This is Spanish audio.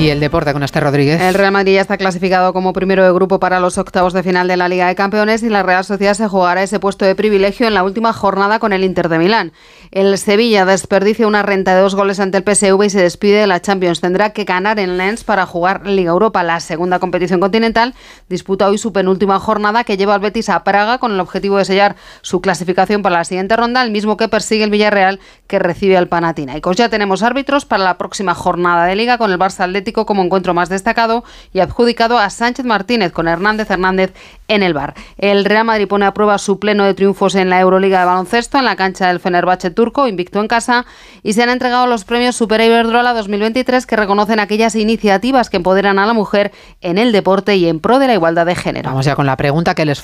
Y el deporte con este Rodríguez. El Real Madrid ya está clasificado como primero de grupo para los octavos de final de la Liga de Campeones y la Real Sociedad se jugará ese puesto de privilegio en la última jornada con el Inter de Milán. El Sevilla desperdicia una renta de dos goles ante el PSV y se despide de la Champions. Tendrá que ganar en Lens para jugar Liga Europa, la segunda competición continental. Disputa hoy su penúltima jornada que lleva al Betis a Praga con el objetivo de sellar su clasificación para la siguiente ronda, el mismo que persigue el Villarreal que recibe al Panathinaikos. Ya tenemos árbitros para la próxima jornada de Liga con el Barça Como encuentro más destacado y adjudicado a Sánchez Martínez con Hernández Hernández en el bar. El Real Madrid pone a prueba su pleno de triunfos en la Euroliga de baloncesto en la cancha del Fenerbahce turco, invicto en casa, y se han entregado los premios Super Iberdrola 2023 que reconocen aquellas iniciativas que empoderan a la mujer en el deporte y en pro de la igualdad de género. Vamos ya con la pregunta que les